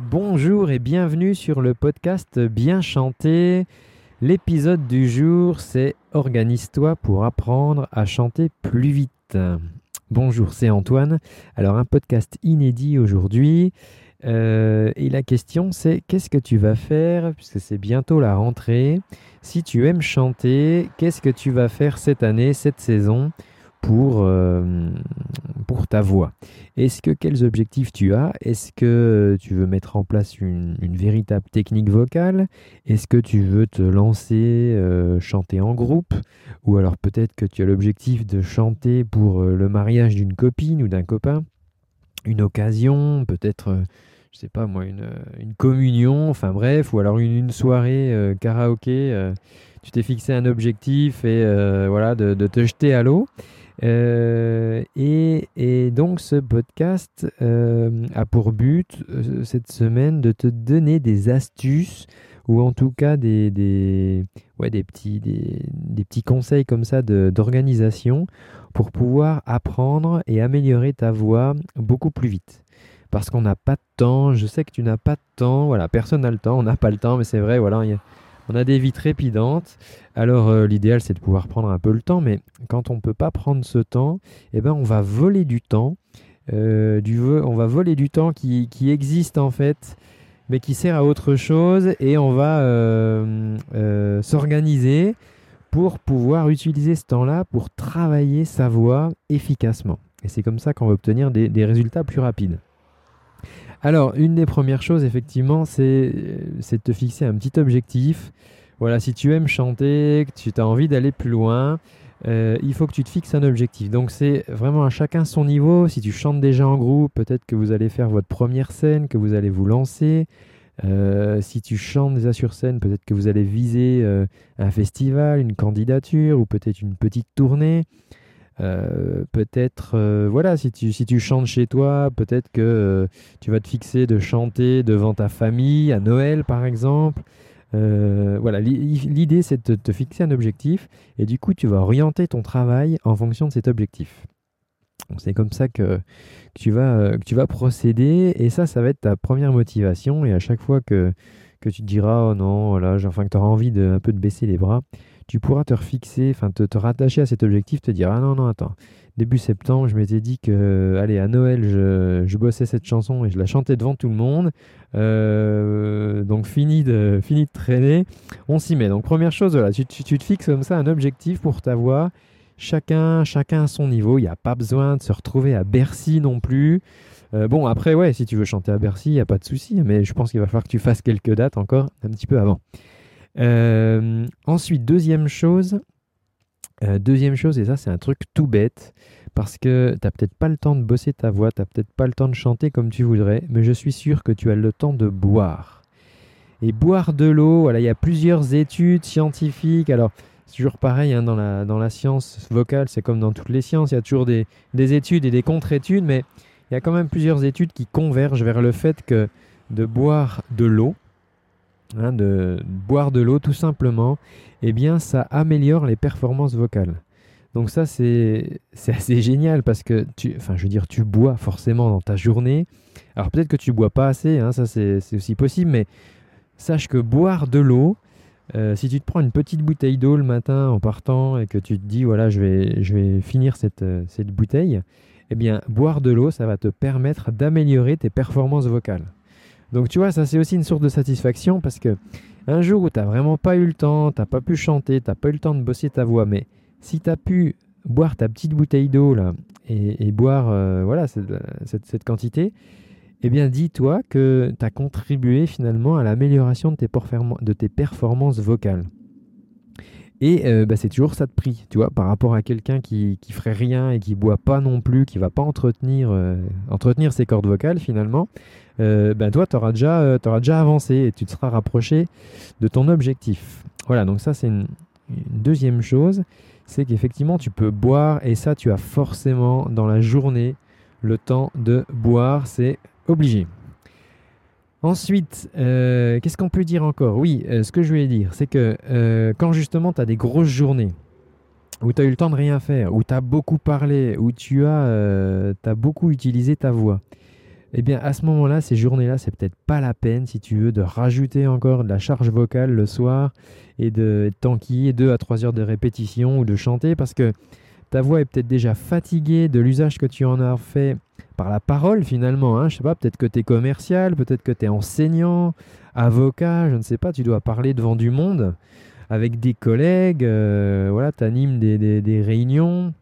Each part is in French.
Bonjour et bienvenue sur le podcast Bien chanter. L'épisode du jour, c'est Organise-toi pour apprendre à chanter plus vite. Bonjour, c'est Antoine. Alors un podcast inédit aujourd'hui. Euh, et la question c'est qu'est-ce que tu vas faire, puisque c'est bientôt la rentrée, si tu aimes chanter, qu'est-ce que tu vas faire cette année, cette saison? Pour, euh, pour ta voix. Est-ce que quels objectifs tu as? Est-ce que tu veux mettre en place une, véritable technique vocale? Est-ce que tu veux te lancer, euh, chanter en groupe? Ou alors peut-être que tu as l'objectif de chanter pour euh, le mariage d'une copine ou d'un copain? Une occasion, peut-être je sais pas moi, une, communion, enfin bref, ou alors une, soirée karaoké, tu t'es fixé un objectif et voilà, de, te jeter à l'eau. Euh, et, donc ce podcast euh, a pour but euh, cette semaine de te donner des astuces ou en tout cas des, des, ouais, des, petits, des, des petits conseils comme ça d'organisation pour pouvoir apprendre et améliorer ta voix beaucoup plus vite. Parce qu'on n'a pas de temps, je sais que tu n'as pas de temps, voilà, personne n'a le temps, on n'a pas le temps, mais c'est vrai, voilà, on a des vies trépidantes. Alors euh, l'idéal c'est de pouvoir prendre un peu le temps, mais quand on ne peut pas prendre ce temps, eh ben, on va voler du temps. Euh, on va voler du temps qui, existe en fait, mais qui sert à autre chose, et on va euh, s'organiser pour pouvoir utiliser ce temps-là pour travailler sa voix efficacement. Et c'est comme ça qu'on va obtenir des résultats plus rapides. Alors, une des premières choses, effectivement, c'est de te fixer un petit objectif. Voilà, si tu aimes chanter, que tu as envie d'aller plus loin, euh, il faut que tu te fixes un objectif. Donc, c'est vraiment à chacun son niveau. Si tu chantes déjà en groupe, peut-être que vous allez faire votre première scène, que vous allez vous lancer. Euh, si tu chantes déjà sur scène, peut-être que vous allez viser euh, un festival, une candidature ou peut-être une petite tournée. Euh, peut-être, euh, voilà, si tu, si tu chantes chez toi, peut-être que euh, tu vas te fixer de chanter devant ta famille, à Noël par exemple. voilà, l'idée c'est de te fixer un objectif et du coup tu vas orienter ton travail en fonction de cet objectif. C'est comme ça que, tu vas, tu vas procéder et ça, ça va être ta première motivation et à chaque fois que, que tu te diras, oh non, voilà, enfin que tu auras envie de, un peu de baisser les bras, tu pourras te refixer, enfin te, rattacher à cet objectif, te dire ah non non attends, début septembre je m'étais dit que allez à Noël je, je, bossais cette chanson et je la chantais devant tout le monde, euh, donc fini de fini traîner, on s'y met. Donc première chose voilà, tu, tu, te fixes comme ça un objectif pour ta voix. Chacun, chacun son niveau. Il n'y a pas besoin de se retrouver à Bercy non plus. Euh, bon, après, ouais, si tu veux chanter à Bercy, il n'y a pas de souci, mais je pense qu'il va falloir que tu fasses quelques dates encore un petit peu avant. Euh, ensuite, deuxième chose, euh, deuxième chose, et ça c'est un truc tout bête, parce que tu n'as peut-être pas le temps de bosser ta voix, tu n'as peut-être pas le temps de chanter comme tu voudrais, mais je suis sûr que tu as le temps de boire. Et boire de l'eau, voilà, il y a plusieurs études scientifiques. Alors, c'est toujours pareil hein, dans, la, dans la science vocale, c'est comme dans toutes les sciences, il y a toujours des, des études et des contre-études, mais il y a quand même plusieurs études qui convergent vers le fait que de boire de l'eau, Hein, de boire de l'eau tout simplement, eh bien ça améliore les performances vocales. Donc ça c'est assez génial parce que tu, enfin je veux dire tu bois forcément dans ta journée. Alors peut-être que tu bois pas assez, hein, ça c'est aussi possible, mais sache que boire de l'eau, euh, si tu te prends une petite bouteille d'eau le matin en partant et que tu te dis voilà je vais, finir cette, euh, cette bouteille, eh bien boire de l'eau ça va te permettre d'améliorer tes performances vocales. Donc tu vois, ça c'est aussi une source de satisfaction parce que un jour où tu n'as vraiment pas eu le temps, tu n'as pas pu chanter, tu n'as pas eu le temps de bosser ta voix, mais si tu as pu boire ta petite bouteille d'eau là et, boire euh, voilà cette, quantité, eh bien dis-toi que tu as contribué finalement à l'amélioration de, de tes performances vocales. Et euh, bah, c'est toujours ça de prix, tu vois, par rapport à quelqu'un qui, qui ferait rien et qui boit pas non plus, qui va pas entretenir, euh, entretenir ses cordes vocales finalement, euh, ben toi, tu auras, déjà, auras déjà avancé et tu te seras rapproché de ton objectif. Voilà, donc ça c'est une, deuxième chose, c'est qu'effectivement tu peux boire et ça tu as forcément dans la journée le temps de boire, c'est obligé. Ensuite, euh, qu'est-ce qu'on peut dire encore? Oui, euh, ce que je voulais dire, c'est que euh, quand justement tu as des grosses journées, où tu as eu le temps de rien faire, où tu as beaucoup parlé, où tu as, beaucoup utilisé ta voix, eh bien à ce moment-là, ces journées-là, c'est peut-être pas la peine si tu veux de rajouter encore de la charge vocale le soir et de t'enquiller 2 à 3 heures de répétition ou de chanter parce que ta voix est peut-être déjà fatiguée de l'usage que tu en as fait par la parole finalement. Hein. Je sais pas, peut-être que tu es commercial, peut-être que tu es enseignant, avocat, je ne sais pas, tu dois parler devant du monde avec des collègues, euh, voilà, tu animes des, réunions,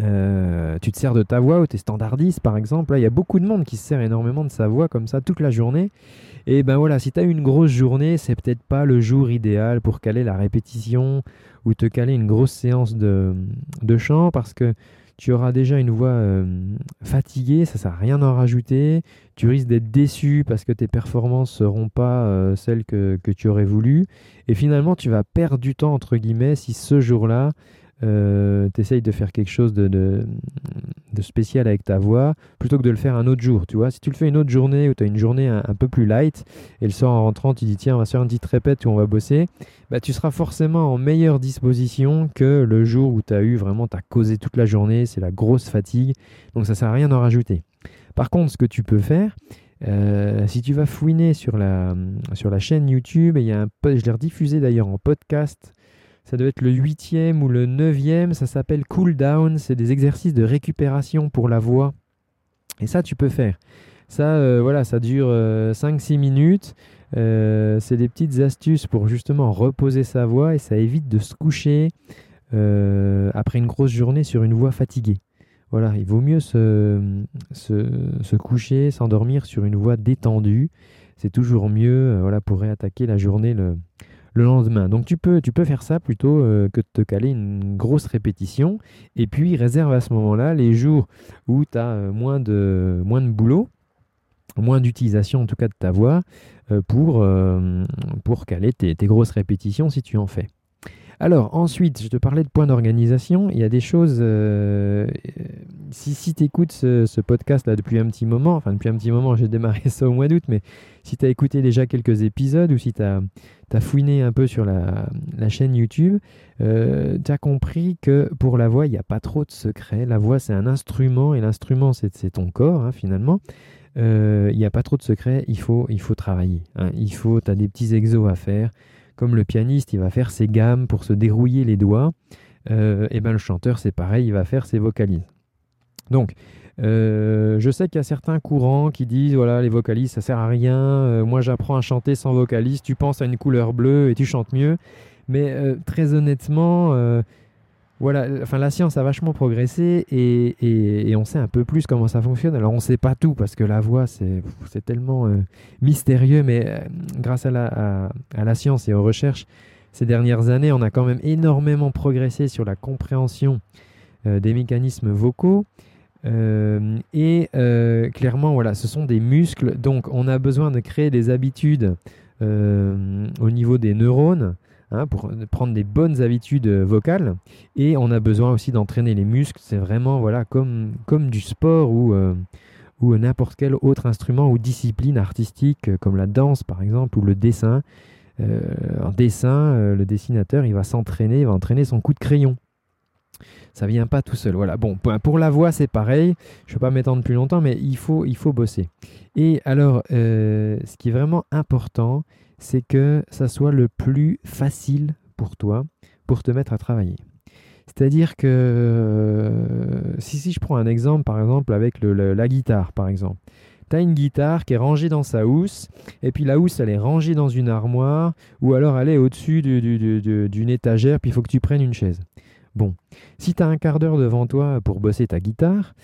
euh, tu te sers de ta voix ou tu es standardiste par exemple. il y a beaucoup de monde qui se sert énormément de sa voix comme ça toute la journée. Et ben voilà, si tu as une grosse journée, c'est peut-être pas le jour idéal pour caler la répétition ou te caler une grosse séance de, de chant parce que tu auras déjà une voix euh, fatiguée, ça ne sert à rien d'en rajouter. Tu risques d'être déçu parce que tes performances ne seront pas euh, celles que, que, tu aurais voulu. Et finalement, tu vas perdre du temps, entre guillemets, si ce jour-là, euh, de faire quelque chose de, spécial avec ta voix plutôt que de le faire un autre jour. Tu vois, si tu le fais une autre journée où tu as une journée un, peu plus light et le soir en rentrant, tu dis tiens, on va faire une petite répète où on va bosser, bah, tu seras forcément en meilleure disposition que le jour où tu as eu vraiment, tu as causé toute la journée, c'est la grosse fatigue. Donc ça sert à rien d'en rajouter. Par contre, ce que tu peux faire, euh, si tu vas fouiner sur la, sur la chaîne YouTube, il y a un, je l'ai rediffusé d'ailleurs en podcast ça doit être le huitième ou le neuvième. Ça s'appelle Cool Down. C'est des exercices de récupération pour la voix. Et ça, tu peux faire. Ça, euh, voilà, ça dure 5-6 euh, minutes. Euh, c'est des petites astuces pour justement reposer sa voix et ça évite de se coucher après une grosse journée sur une voix fatiguée. Voilà, il vaut mieux se, coucher, s'endormir sur une voix détendue. C'est toujours mieux voilà, pour réattaquer la journée le lendemain. Donc tu peux, tu peux faire ça plutôt euh, que de te caler une grosse répétition. Et puis réserve à ce moment-là les jours où tu as euh, moins, de, moins de boulot, moins d'utilisation en tout cas de ta voix, euh, pour, pour caler tes, tes grosses répétitions si tu en fais. Alors ensuite, je te parlais de points d'organisation. Il y a des choses, euh, si, si tu écoutes ce, podcast là depuis un petit moment, enfin depuis un petit moment, j'ai démarré ça au mois d'août, mais si tu as écouté déjà quelques épisodes ou si tu as, fouiné un peu sur la, chaîne YouTube, euh, tu as compris que pour la voix, il n'y a pas trop de secret. La voix, c'est un instrument et l'instrument, c'est ton corps hein, finalement. Euh, il n'y a pas trop de secret, il faut, il faut travailler. Hein. Il faut, tu as des petits exos à faire comme le pianiste, il va faire ses gammes pour se dérouiller les doigts, et euh, eh ben le chanteur, c'est pareil, il va faire ses vocalises. Donc, euh, je sais qu'il y a certains courants qui disent voilà les vocalises ça sert à rien. Euh, moi j'apprends à chanter sans vocalise. Tu penses à une couleur bleue et tu chantes mieux. Mais très honnêtement, voilà, enfin la science a vachement progressé et, on sait un peu plus comment ça fonctionne. Alors on ne sait pas tout parce que la voix c'est tellement euh, mystérieux, mais euh, grâce à la, science et aux recherches ces dernières années, on a quand même énormément progressé sur la compréhension euh, des mécanismes vocaux. et clairement, voilà, ce sont des muscles, donc on a besoin de créer des habitudes au niveau des neurones Hein, pour prendre des bonnes habitudes euh, vocales. Et on a besoin aussi d'entraîner les muscles. C'est vraiment voilà, comme, comme du sport ou, euh, ou n'importe quel autre instrument ou discipline artistique, euh, comme la danse par exemple, ou le dessin. en dessin, le dessinateur, il va s'entraîner, il va entraîner son coup de crayon. Ça vient pas tout seul. Voilà. Bon, pour la voix, c'est pareil. Je ne vais pas m'étendre plus longtemps, mais il faut, il faut bosser. Et alors, ce qui est vraiment important, c'est que ça soit le plus facile pour toi pour te mettre à travailler. C'est-à-dire que euh, si, si je prends un exemple, par exemple, avec la guitare, par exemple. Tu as une guitare qui est rangée dans sa housse, et puis la housse, elle est rangée dans une armoire, ou alors elle est au-dessus d'une étagère, puis il faut que tu prennes une chaise. Bon, si tu as un quart d'heure devant toi pour bosser ta guitare,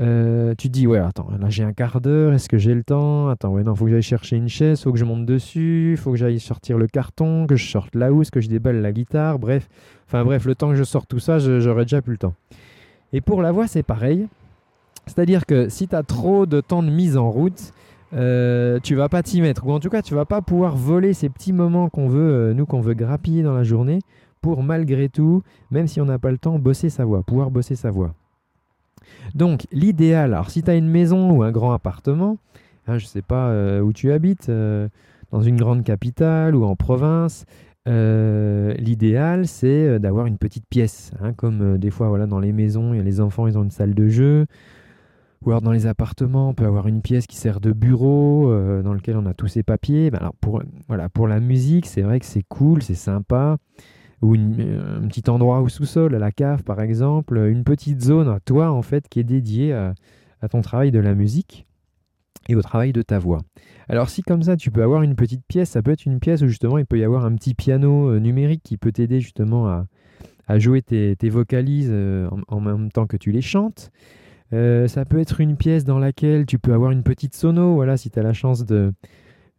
euh, tu te dis, ouais, attends, là j'ai un quart d'heure, est-ce que j'ai le temps? Attends, ouais, non, faut que j'aille chercher une chaise, faut que je monte dessus, faut que j'aille sortir le carton, que je sorte la housse, que je déballe la guitare, bref. Enfin bref, le temps que je sorte tout ça, j'aurais déjà plus le temps. Et pour la voix, c'est pareil. C'est-à-dire que si tu as trop de temps de mise en route, euh, tu vas pas t'y mettre. Ou en tout cas, tu vas pas pouvoir voler ces petits moments qu'on veut, euh, nous, qu'on veut grappiller dans la journée, pour malgré tout, même si on n'a pas le temps, bosser sa voix, pouvoir bosser sa voix. Donc l'idéal, alors si tu as une maison ou un grand appartement, hein, je ne sais pas euh, où tu habites, euh, dans une grande capitale ou en province, euh, l'idéal c'est d'avoir une petite pièce. Hein, comme des fois voilà, dans les maisons, les enfants ils ont une salle de jeu. ou alors dans les appartements, on peut avoir une pièce qui sert de bureau, dans lequel on a tous ses papiers. Ben alors pour, voilà, pour la musique, c'est vrai que c'est cool, c'est sympa. Ou euh, un petit endroit au sous-sol, à la cave par exemple, une petite zone à toi en fait qui est dédiée à, ton travail de la musique et au travail de ta voix. Alors si comme ça tu peux avoir une petite pièce, ça peut être une pièce où justement il peut y avoir un petit piano euh, numérique qui peut t'aider justement à, jouer tes, vocalises en, même temps que tu les chantes. Euh, ça peut être une pièce dans laquelle tu peux avoir une petite sono. Voilà, si tu as la chance de,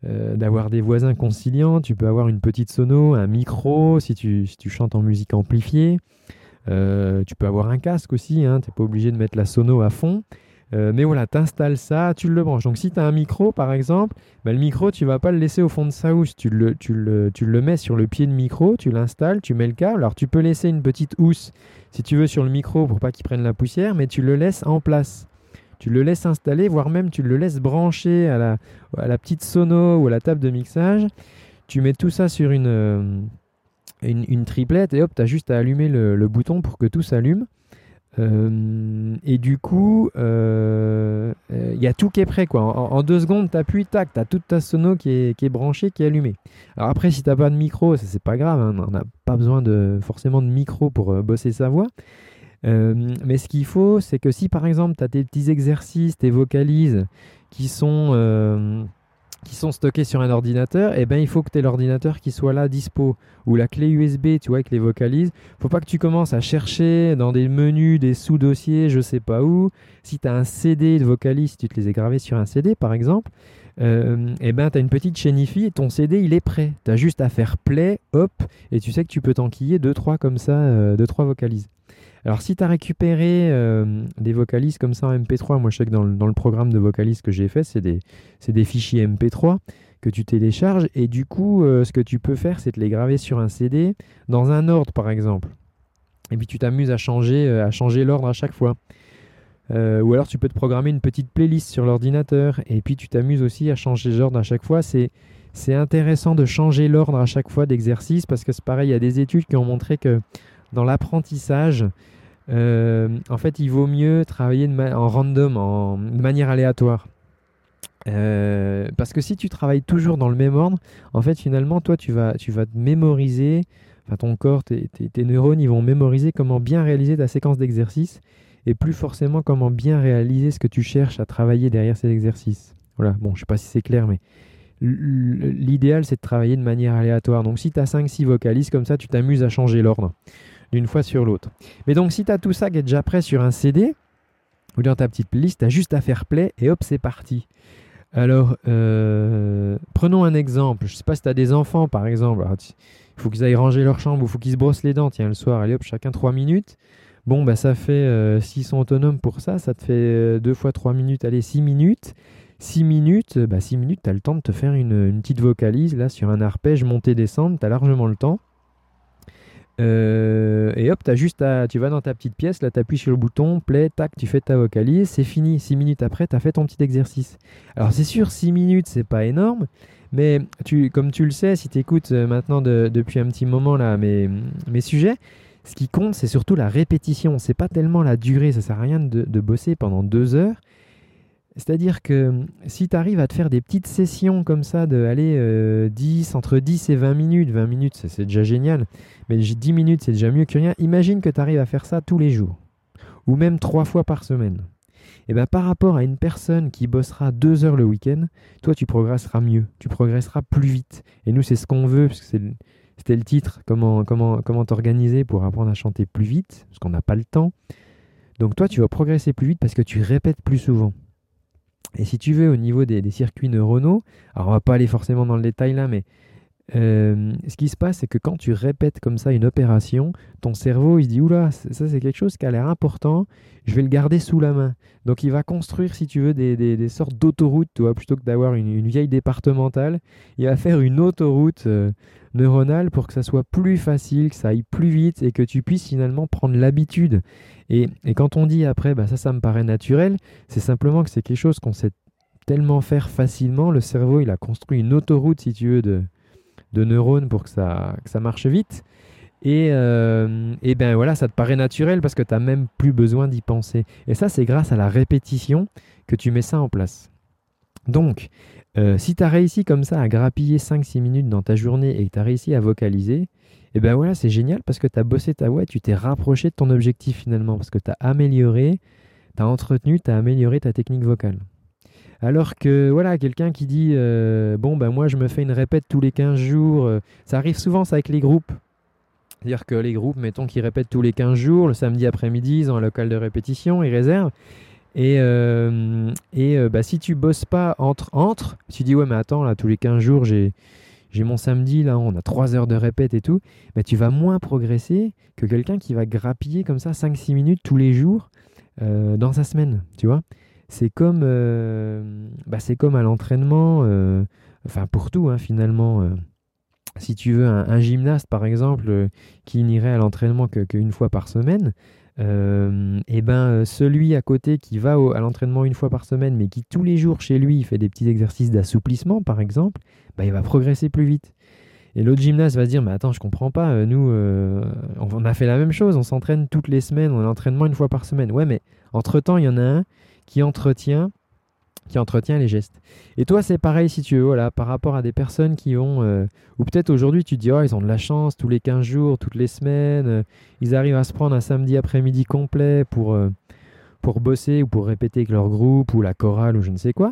euh, d'avoir des voisins conciliants, tu peux avoir une petite sono, un micro si tu, si tu chantes en musique amplifiée. Euh, tu peux avoir un casque aussi, hein, tu n'es pas obligé de mettre la sono à fond. Euh, mais voilà, tu installes ça, tu le branches. Donc si tu as un micro par exemple, bah, le micro tu vas pas le laisser au fond de sa housse, tu le, tu, le, tu le mets sur le pied de micro, tu l'installes, tu mets le câble. Alors tu peux laisser une petite housse si tu veux sur le micro pour pas qu'il prenne la poussière, mais tu le laisses en place. Tu le laisses installer, voire même tu le laisses brancher à la, petite sono ou à la table de mixage. Tu mets tout ça sur une, euh, triplette et hop, tu as juste à allumer le bouton pour que tout s'allume. Euh, et du coup, il euh, y a tout qui est prêt. Quoi. En, deux secondes, tu appuies, tac, tu as toute ta sono qui est, qui est, branchée, qui est allumée. Alors après, si tu n'as pas de micro, ça c'est pas grave, hein, on n'a pas besoin de, forcément de micro pour bosser sa voix. Mais ce qu'il faut, c'est que si par exemple tu as tes petits exercices, tes vocalises qui sont qui sont stockés sur un ordinateur, eh ben il faut que tu aies l'ordinateur qui soit là dispo. Ou la clé USB, tu vois, avec les vocalises. faut pas que tu commences à chercher dans des menus, des sous-dossiers, je sais pas où. Si tu as un CD de vocalises, tu te les as gravés sur un CD par exemple, euh, eh ben tu as une petite chaîne et ton CD il est prêt. Tu as juste à faire play, hop, et tu sais que tu peux t'enquiller 2-3 comme ça, 2-3 euh, vocalises. Alors, si tu as récupéré euh, des vocalises comme ça en MP3, moi je sais que dans le, programme de vocalises que j'ai fait, c'est des, fichiers MP3 que tu télécharges. Et du coup, euh, ce que tu peux faire, c'est te les graver sur un CD dans un ordre, par exemple. Et puis tu t'amuses à changer, euh, à changer l'ordre à chaque fois. ou alors tu peux te programmer une petite playlist sur l'ordinateur. Et puis tu t'amuses aussi à changer l'ordre à chaque fois. C'est intéressant de changer l'ordre à chaque fois d'exercice parce que c'est pareil, il y a des études qui ont montré que dans l'apprentissage, euh, en fait, il vaut mieux travailler en random, en, de manière aléatoire. Euh, parce que si tu travailles toujours dans le même ordre, en fait, finalement, toi, tu vas, tu vas te mémoriser, enfin, ton corps, tes, neurones, ils vont mémoriser comment bien réaliser ta séquence d'exercices et plus forcément comment bien réaliser ce que tu cherches à travailler derrière ces exercices. Voilà, bon, je sais pas si c'est clair, mais l'idéal, c'est de travailler de manière aléatoire. Donc, si tu as 5-6 vocalises comme ça, tu t'amuses à changer l'ordre d'une fois sur l'autre. Mais donc si tu as tout ça qui est déjà prêt sur un CD, ou dans ta petite liste, tu as juste à faire play et hop, c'est parti. Alors, euh, prenons un exemple. Je ne sais pas si tu as des enfants, par exemple. Il faut qu'ils aillent ranger leur chambre ou il faut qu'ils se brossent les dents. Tiens, le soir, allez hop, chacun 3 minutes. Bon, bah, ça fait, euh, s'ils sont autonomes pour ça, ça te fait 2 euh, fois 3 minutes, allez, 6 minutes. 6 minutes, bah 6 minutes, tu as le temps de te faire une, une, petite vocalise là sur un arpège, monter, descendre, tu as largement le temps. Euh, et hop, as juste tu vas dans ta petite pièce, là tu appuies sur le bouton, play, tac, tu fais ta vocalise, c'est fini. 6 minutes après, tu as fait ton petit exercice. Alors c'est sûr, 6 minutes, c'est pas énorme, mais comme tu le sais, si tu écoutes euh, maintenant depuis un petit moment là mes, mes sujets, ce qui compte, c'est surtout la répétition. C'est pas tellement la durée, ça sert à rien de, de bosser pendant 2 heures. C'est-à-dire que hum, si tu arrives à te faire des petites sessions comme ça, de aller 10, euh, entre 10 et 20 minutes, 20 minutes c'est déjà génial, mais 10 minutes c'est déjà mieux que rien, imagine que tu arrives à faire ça tous les jours, ou même 3 fois par semaine. Et bien par rapport à une personne qui bossera 2 heures le week-end, toi tu progresseras mieux, tu progresseras plus vite. Et nous c'est ce qu'on veut, parce que c'était le titre, comment comment comment t'organiser pour apprendre à chanter plus vite, parce qu'on n'a pas le temps. Donc toi tu vas progresser plus vite parce que tu répètes plus souvent. Et si tu veux, au niveau des, circuits neuronaux, alors on va pas aller forcément dans le détail là, mais euh, ce qui se passe, c'est que quand tu répètes comme ça une opération, ton cerveau il se dit oula, ça c'est quelque chose qui a l'air important, je vais le garder sous la main. Donc il va construire, si tu veux, des, sortes d'autoroutes, plutôt que d'avoir une, vieille départementale, il va faire une autoroute euh, neuronale pour que ça soit plus facile, que ça aille plus vite et que tu puisses finalement prendre l'habitude. Et, quand on dit après, bah, ça, ça me paraît naturel, c'est simplement que c'est quelque chose qu'on sait tellement faire facilement. Le cerveau, il a construit une autoroute, si tu veux, de, neurones pour que ça, marche vite. Et, et ben voilà, ça te paraît naturel parce que tu n'as même plus besoin d'y penser. Et ça, c'est grâce à la répétition que tu mets ça en place. Donc, si tu as réussi comme ça à grappiller 5-6 minutes dans ta journée et que tu as réussi à vocaliser, et ben voilà, c'est génial parce que tu as bossé ta voix, tu t'es rapproché de ton objectif finalement, parce que tu as amélioré, tu as entretenu, tu as amélioré ta technique vocale. Alors que voilà, quelqu'un qui dit euh, bon ben moi je me fais une répète tous les 15 jours, euh, ça arrive souvent ça avec les groupes. C'est-à-dire que les groupes, mettons qu'ils répètent tous les 15 jours, le samedi après-midi, ils ont un local de répétition, ils réservent. Et, euh, et bah, si tu bosses pas entre, entre, tu dis ouais mais attends là tous les 15 jours j'ai j'ai mon samedi, là, on a 3 heures de répète et tout, bah, tu vas moins progresser que quelqu'un qui va grappiller comme ça 5-6 minutes tous les jours dans sa semaine, tu vois. C'est comme, euh, bah, comme à l'entraînement, euh, enfin pour tout hein, finalement. si tu veux un, gymnaste par exemple qui n'irait à l'entraînement qu'une fois par semaine, et ben celui à côté qui va à l'entraînement une fois par semaine mais qui tous les jours chez lui fait des petits exercices d'assouplissement par exemple, bah, il va progresser plus vite. Et l'autre gymnaste va se dire, mais attends, je comprends pas, euh, nous, euh, on a fait la même chose, on s'entraîne toutes les semaines, on a l'entraînement une fois par semaine. Ouais, mais entre-temps, il y en a un qui entretient, qui entretient les gestes. Et toi, c'est pareil si tu veux, par rapport à des personnes qui ont, euh, ou peut-être aujourd'hui, tu te dis, oh, ils ont de la chance, tous les 15 jours, toutes les semaines, ils arrivent à se prendre un samedi après-midi complet pour, pour bosser ou pour répéter avec leur groupe ou la chorale ou je ne sais quoi.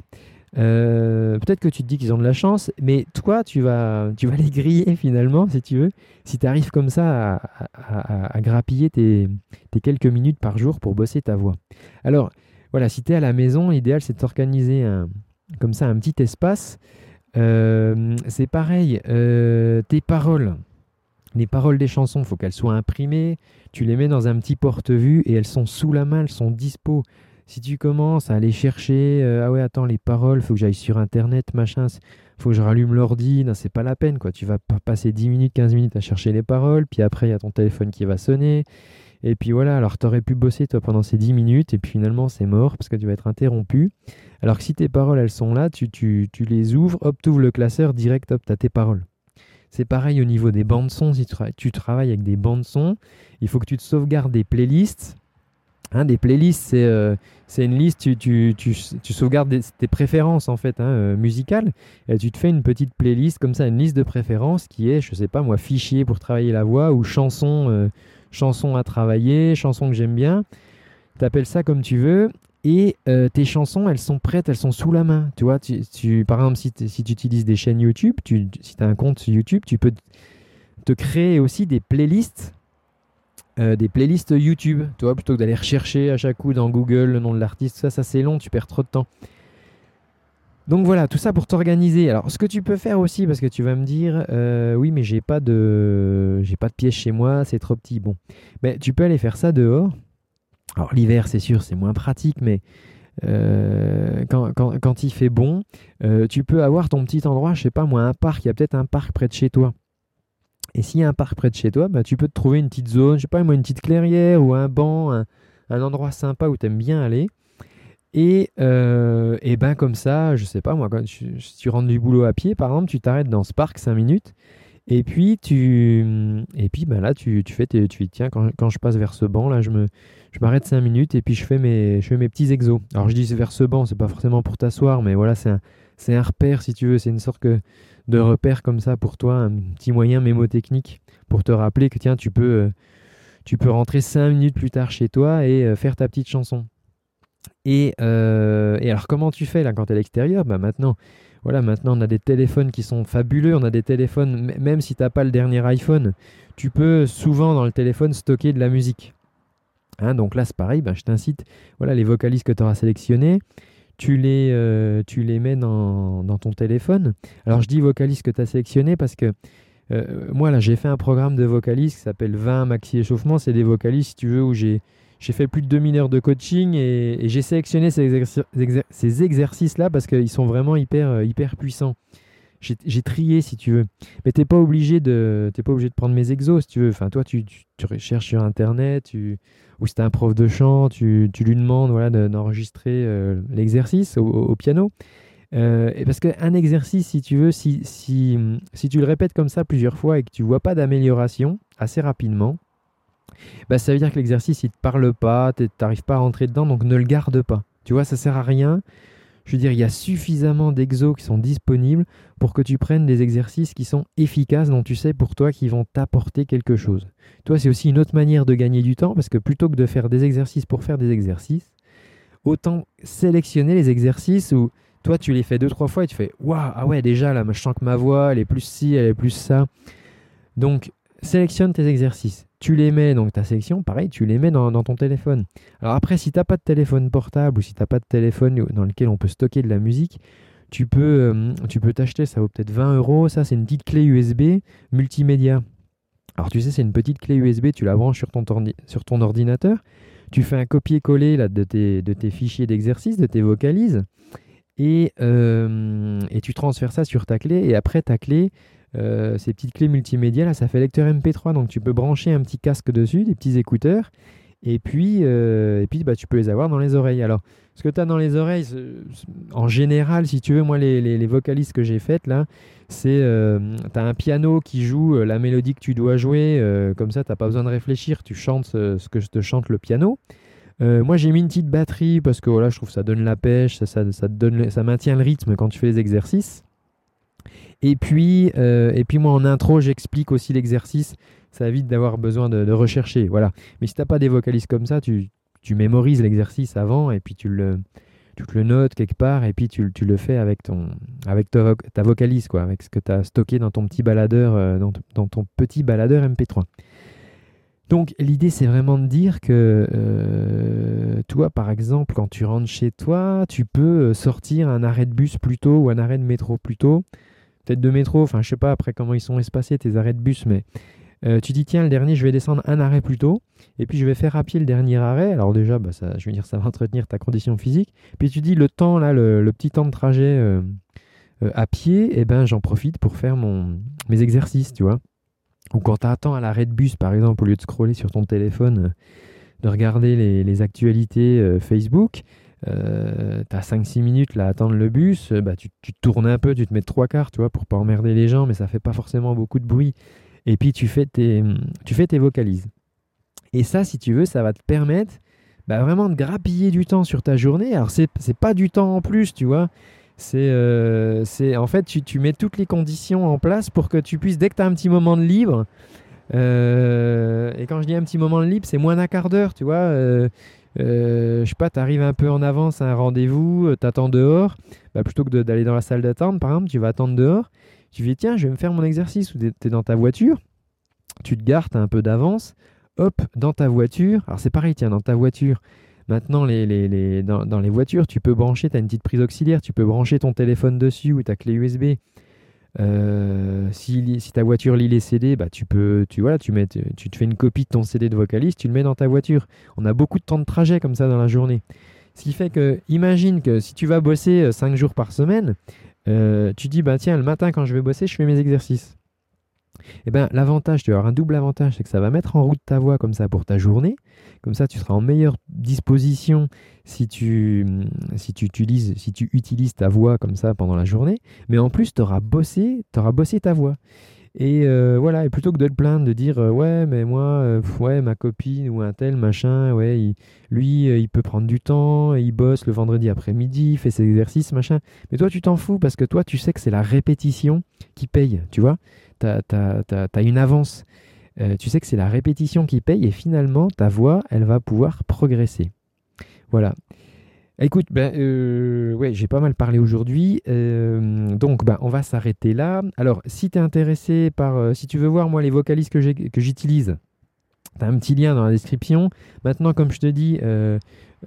Euh, peut-être que tu te dis qu'ils ont de la chance, mais toi, tu vas, tu vas les griller finalement, si tu veux, si tu arrives comme ça à, grappiller tes, quelques minutes par jour pour bosser ta voix. Alors, voilà, si tu es à la maison, l'idéal, c'est de t'organiser comme ça un petit espace. Euh, c'est pareil, euh, tes paroles, les paroles des chansons, faut qu'elles soient imprimées. Tu les mets dans un petit porte-vue et elles sont sous la main, elles sont dispo. Si tu commences à aller chercher, euh, ah ouais, attends, les paroles, faut que j'aille sur internet, machin, faut que je rallume l'ordi, non, c'est pas la peine, quoi. Tu vas passer 10 minutes, 15 minutes à chercher les paroles, puis après, il y a ton téléphone qui va sonner. Et puis voilà, alors tu aurais pu bosser toi pendant ces 10 minutes, et puis finalement, c'est mort parce que tu vas être interrompu. Alors que si tes paroles, elles sont là, tu, tu, tu les ouvres, hop, tu ouvres le classeur, direct, hop, tu as tes paroles. C'est pareil au niveau des bandes son. Si tu, tu travailles avec des bandes son, il faut que tu te sauvegardes des playlists Hein, des playlists, euh, c'est une liste, tu, tu, tu, sauvegardes tes préférences en fait hein, euh, musicales, et tu te fais une petite playlist comme ça, une liste de préférences qui est, je sais pas moi, fichier pour travailler la voix ou chanson, euh, chanson à travailler, chanson que j'aime bien. Tu appelles ça comme tu veux, et tes chansons, elles sont prêtes, elles sont sous la main. Tu vois, tu, par exemple, si, si tu utilises des chaînes YouTube, tu, si tu as un compte YouTube, tu peux te créer aussi des playlists euh, des playlists YouTube, toi, plutôt que d'aller rechercher à chaque coup dans Google le nom de l'artiste, ça, ça c'est long, tu perds trop de temps. Donc voilà, tout ça pour t'organiser. Alors, ce que tu peux faire aussi, parce que tu vas me dire, euh, oui, mais j'ai pas de, j'ai pas de pièce chez moi, c'est trop petit. Bon, mais tu peux aller faire ça dehors. Alors l'hiver, c'est sûr, c'est moins pratique, mais euh, quand, quand, il fait bon, tu peux avoir ton petit endroit, je sais pas moi, un parc. Il y a peut-être un parc près de chez toi. Et s'il y a un parc près de chez toi, bah, tu peux te trouver une petite zone, je sais pas moi, une petite clairière ou un banc, un, endroit sympa où tu aimes bien aller. Et, euh, et, ben comme ça, je sais pas moi, quand tu, si tu rentres du boulot à pied, par exemple, tu t'arrêtes dans ce parc 5 minutes. Et puis tu et puis ben là tu, tu fais tes, tu tiens quand, quand, je passe vers ce banc là je me je m'arrête 5 minutes et puis je fais mes je fais mes petits exos. Alors je dis vers ce banc, c'est pas forcément pour t'asseoir mais voilà, c'est un c'est un repère si tu veux, c'est une sorte que de repères comme ça pour toi, un petit moyen mémotechnique pour te rappeler que tiens, tu peux, euh, tu peux rentrer cinq minutes plus tard chez toi et euh, faire ta petite chanson. Et, euh, et, alors comment tu fais là quand tu es à l'extérieur? Bah maintenant, voilà, maintenant on a des téléphones qui sont fabuleux, on a des téléphones, même si tu n'as pas le dernier iPhone, tu peux souvent dans le téléphone stocker de la musique. Hein, donc là c'est pareil, bah, je t'incite, voilà les vocalistes que tu auras sélectionnés, tu les, euh, tu les mets dans, ton téléphone. Alors je dis vocaliste que tu as sélectionné parce que euh, moi là j'ai fait un programme de vocaliste qui s'appelle 20 maxi échauffement. C'est des vocalistes si tu veux où j'ai fait plus de 2000 heures de coaching et, j'ai sélectionné ces, ces exercices-là parce qu'ils sont vraiment hyper, euh, hyper puissants. J'ai trié si tu veux. Mais t'es pas obligé de pas obligé de prendre mes exos si tu veux. Enfin toi tu, tu, tu recherches sur internet, tu ou si tu un prof de chant, tu, lui demandes voilà, d'enregistrer euh, l'exercice au, piano. Euh, et parce qu'un exercice, si tu veux, si, si, si, tu le répètes comme ça plusieurs fois et que tu vois pas d'amélioration, assez rapidement, bah, ça veut dire que l'exercice, il te parle pas, tu n'arrives pas à rentrer dedans, donc ne le garde pas. Tu vois, ça sert à rien. Je veux dire, il y a suffisamment d'exos qui sont disponibles pour que tu prennes des exercices qui sont efficaces, dont tu sais pour toi qui vont t'apporter quelque chose. Toi, c'est aussi une autre manière de gagner du temps, parce que plutôt que de faire des exercices pour faire des exercices, autant sélectionner les exercices où toi, tu les fais deux, trois fois et tu fais Waouh, ah ouais, déjà là, je sens que ma voix, elle est plus ci, elle est plus ça. Donc, sélectionne tes exercices. Tu les mets, donc ta sélection, pareil, tu les mets dans, ton téléphone. Alors après, si tu n'as pas de téléphone portable ou si tu n'as pas de téléphone dans lequel on peut stocker de la musique, tu peux euh, t'acheter, ça vaut peut-être 20 euros. Ça, c'est une petite clé USB multimédia. Alors tu sais, c'est une petite clé USB, tu la branches sur ton, ordinateur. Tu fais un copier-coller de tes, de tes fichiers d'exercice, de tes vocalises. Et, euh, et, tu transfères ça sur ta clé. Et après, ta clé, euh, ces petites clés multimédia, là, ça fait lecteur MP3. Donc, tu peux brancher un petit casque dessus, des petits écouteurs. Et puis, euh, et puis bah, tu peux les avoir dans les oreilles. Alors, ce que tu as dans les oreilles, en général, si tu veux, moi, les, les, vocalises que j'ai faites, là, c'est. tu as un piano qui joue la mélodie que tu dois jouer. comme ça, tu n'as pas besoin de réfléchir. Tu chantes ce que te chante le piano. Euh, moi, j'ai mis une petite batterie parce que voilà, je trouve que ça donne la pêche, ça, ça, donne, ça maintient le rythme quand tu fais les exercices. Et puis, euh, et puis moi, en intro, j'explique aussi l'exercice. Ça évite d'avoir besoin de, rechercher. Voilà. Mais si tu n'as pas des vocalises comme ça, tu, tu mémorises l'exercice avant et puis tu le, tu le notes quelque part et puis tu, tu le fais avec, ton, avec ta, ta, vocalise, quoi, avec ce que tu as stocké dans ton petit baladeur, euh, dans, ton petit baladeur MP3. Donc l'idée c'est vraiment de dire que euh, toi par exemple quand tu rentres chez toi, tu peux sortir un arrêt de bus plus tôt ou un arrêt de métro plus tôt. Peut-être de métro, enfin je sais pas après comment ils sont espacés tes arrêts de bus, mais euh, tu dis tiens le dernier je vais descendre un arrêt plus tôt et puis je vais faire à pied le dernier arrêt. Alors déjà bah, ça, je veux dire ça va entretenir ta condition physique. Puis tu dis le temps là, le, petit temps de trajet à pied, et eh ben j'en profite pour faire mon, mes exercices, tu vois. Ou quand tu attends à l'arrêt de bus, par exemple, au lieu de scroller sur ton téléphone, euh, de regarder les, actualités euh, Facebook, euh, tu as 5-6 minutes là, à attendre le bus, bah, tu, tournes un peu, tu te mets trois quarts, tu vois, pour pas emmerder les gens, mais ça fait pas forcément beaucoup de bruit. Et puis tu fais tes, tu fais tes vocalises. Et ça, si tu veux, ça va te permettre bah, vraiment de grappiller du temps sur ta journée. Alors, c'est pas du temps en plus, tu vois. Euh, c'est, en fait, tu, tu, mets toutes les conditions en place pour que tu puisses, dès que tu as un petit moment de libre, euh, et quand je dis un petit moment de libre, c'est moins d'un quart d'heure, tu vois. Euh, je sais pas, tu arrives un peu en avance à un rendez-vous, tu attends dehors, bah, plutôt que d'aller dans la salle d'attente, par exemple, tu vas attendre dehors. Tu dis, tiens, je vais me faire mon exercice, ou tu es dans ta voiture, tu te gardes, un peu d'avance, hop, dans ta voiture. Alors c'est pareil, tiens, dans ta voiture, Maintenant, dans, les voitures, tu peux brancher, tu as une petite prise auxiliaire, tu peux brancher ton téléphone dessus ou ta clé USB. Euh, si, ta voiture lit les CD, bah, tu, peux, tu, voilà, tu, mets, tu te fais une copie de ton CD de vocaliste, tu le mets dans ta voiture. On a beaucoup de temps de trajet comme ça dans la journée. Ce qui fait que, imagine que si tu vas bosser 5 euh, jours par semaine, euh, tu dis, bah tiens, le matin quand je vais bosser, je fais mes exercices. Eh ben, l'avantage, tu vas avoir un double avantage, c'est que ça va mettre en route ta voix comme ça pour ta journée. Comme ça, tu seras en meilleure disposition si tu, si tu, utilises, si tu utilises ta voix comme ça pendant la journée. Mais en plus, tu bossé, auras bossé ta voix. Et euh, voilà, et plutôt que de te plaindre, de dire euh, ouais, mais moi, euh, ouais, ma copine ou un tel machin, ouais, lui, il peut prendre du temps, il bosse le vendredi après-midi, il fait ses exercices, machin. Mais toi, tu t'en fous parce que toi, tu sais que c'est la répétition qui paye, tu vois tu as, une avance. Tu sais que c'est la répétition qui paye et finalement, ta voix, elle va pouvoir progresser. Voilà. Écoute, ben, euh, ouais, j'ai pas mal parlé aujourd'hui. Euh, donc, ben, on va s'arrêter là. Alors, si tu es intéressé par. si tu veux voir, moi, les vocalistes que j'utilise, tu as un petit lien dans la description. Maintenant, comme je te dis,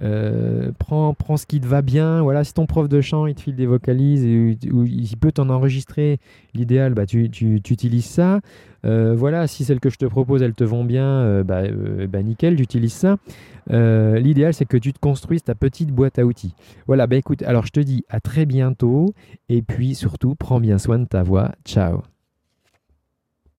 euh, prends, prends, ce qui te va bien. Voilà, si ton prof de chant il te file des vocalises et, ou, il peut t'en enregistrer, l'idéal, bah, tu, tu, utilises ça. Euh, voilà, si celles que je te propose elles te vont bien, euh, bah, bah, nickel, tu utilises ça. l'idéal, c'est que tu te construises ta petite boîte à outils. Voilà, bah écoute, alors je te dis à très bientôt et puis surtout, prends bien soin de ta voix. Ciao